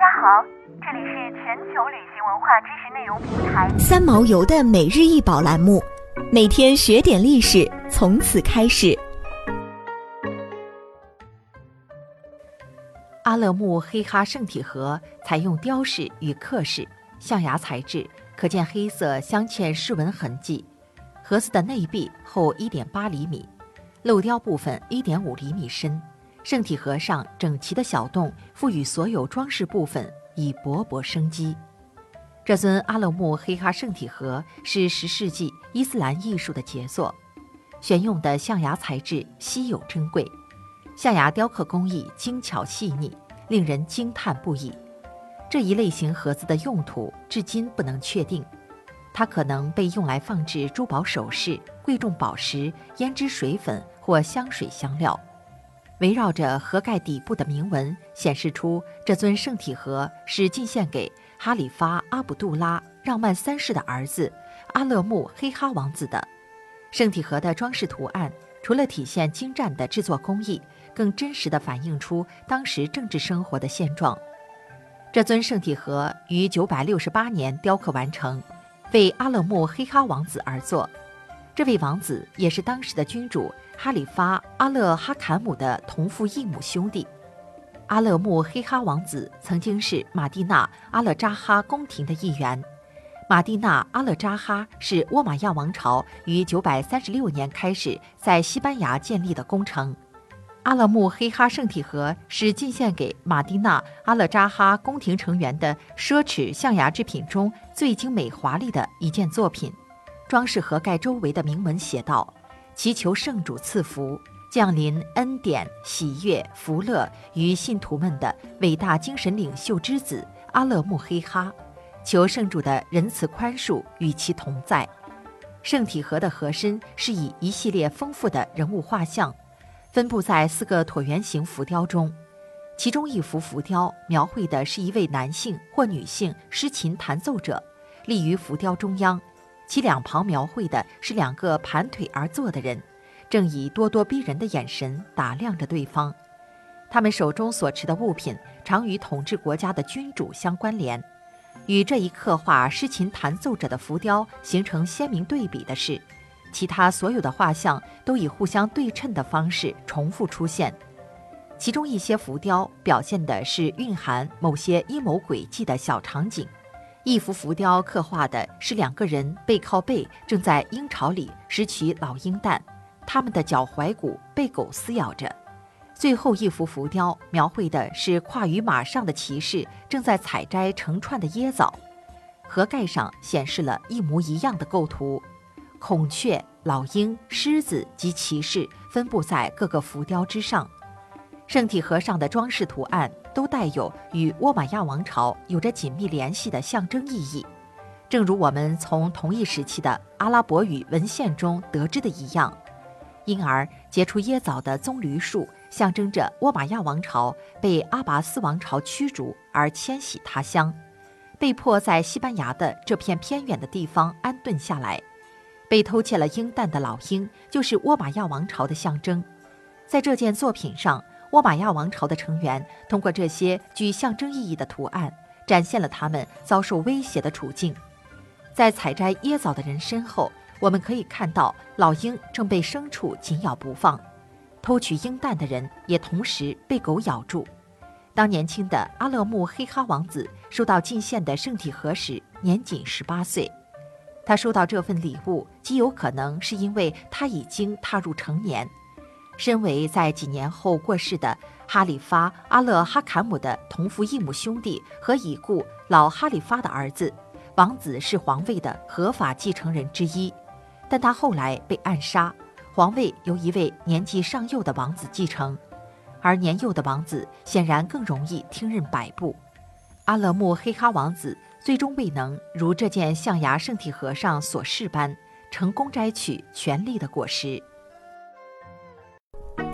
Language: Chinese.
家好，这里是全球旅行文化知识内容平台三毛游的每日一宝栏目，每天学点历史，从此开始。阿勒木黑哈圣体盒采用雕饰与刻饰象牙材质，可见黑色镶嵌饰纹痕迹。盒子的内壁厚1.8厘米，镂雕部分1.5厘米深。圣体盒上整齐的小洞，赋予所有装饰部分以勃勃生机。这尊阿勒木黑哈圣体盒是十世纪伊斯兰艺术的杰作，选用的象牙材质稀有珍贵，象牙雕刻工艺精巧细腻，令人惊叹不已。这一类型盒子的用途至今不能确定，它可能被用来放置珠宝首饰、贵重宝石、胭脂水粉或香水香料。围绕着盒盖底部的铭文，显示出这尊圣体盒是进献给哈里发阿卜杜拉让曼三世的儿子阿勒木黑哈王子的。圣体盒的装饰图案，除了体现精湛的制作工艺，更真实地反映出当时政治生活的现状。这尊圣体盒于968年雕刻完成，为阿勒木黑哈王子而作。这位王子也是当时的君主。哈里发阿勒哈坎姆的同父异母兄弟，阿勒木黑哈王子曾经是马蒂纳阿勒扎哈宫廷的一员。马蒂纳阿勒扎哈是倭马亚王朝于936年开始在西班牙建立的工程。阿勒木黑哈圣体盒是进献给马蒂纳阿勒扎哈宫廷成员的奢侈象牙制品中最精美华丽的一件作品。装饰盒盖周围的铭文写道。祈求圣主赐福，降临恩典、喜悦、福乐于信徒们的伟大精神领袖之子阿勒木黑哈，求圣主的仁慈宽恕与其同在。圣体盒的盒身是以一系列丰富的人物画像，分布在四个椭圆形浮雕中，其中一幅浮雕描绘的是一位男性或女性诗琴弹奏者，立于浮雕中央。其两旁描绘的是两个盘腿而坐的人，正以咄咄逼人的眼神打量着对方。他们手中所持的物品常与统治国家的君主相关联。与这一刻画诗琴弹奏者的浮雕形成鲜明对比的是，其他所有的画像都以互相对称的方式重复出现。其中一些浮雕表现的是蕴含某些阴谋诡计的小场景。一幅浮雕刻画的是两个人背靠背，正在鹰巢里拾取老鹰蛋，他们的脚踝骨被狗撕咬着。最后一幅浮雕描绘的是跨于马上的骑士正在采摘成串的椰枣，盒盖上显示了一模一样的构图，孔雀、老鹰、狮子及骑士分布在各个浮雕之上。圣体盒上的装饰图案都带有与倭马亚王朝有着紧密联系的象征意义，正如我们从同一时期的阿拉伯语文献中得知的一样。因而，结出椰枣的棕榈树象征着倭马亚王朝被阿拔斯王朝驱逐而迁徙他乡，被迫在西班牙的这片偏远的地方安顿下来。被偷窃了鹰蛋的老鹰就是倭马亚王朝的象征。在这件作品上。倭马亚王朝的成员通过这些具象征意义的图案，展现了他们遭受威胁的处境。在采摘椰枣的人身后，我们可以看到老鹰正被牲畜紧咬不放；偷取鹰蛋的人也同时被狗咬住。当年轻的阿勒木黑哈王子收到进献的圣体盒时，年仅十八岁。他收到这份礼物，极有可能是因为他已经踏入成年。身为在几年后过世的哈里发阿勒哈坎姆的同父异母兄弟和已故老哈里发的儿子，王子是皇位的合法继承人之一，但他后来被暗杀，皇位由一位年纪尚幼的王子继承，而年幼的王子显然更容易听任摆布。阿勒木黑哈王子最终未能如这件象牙圣体盒上所示般，成功摘取权力的果实。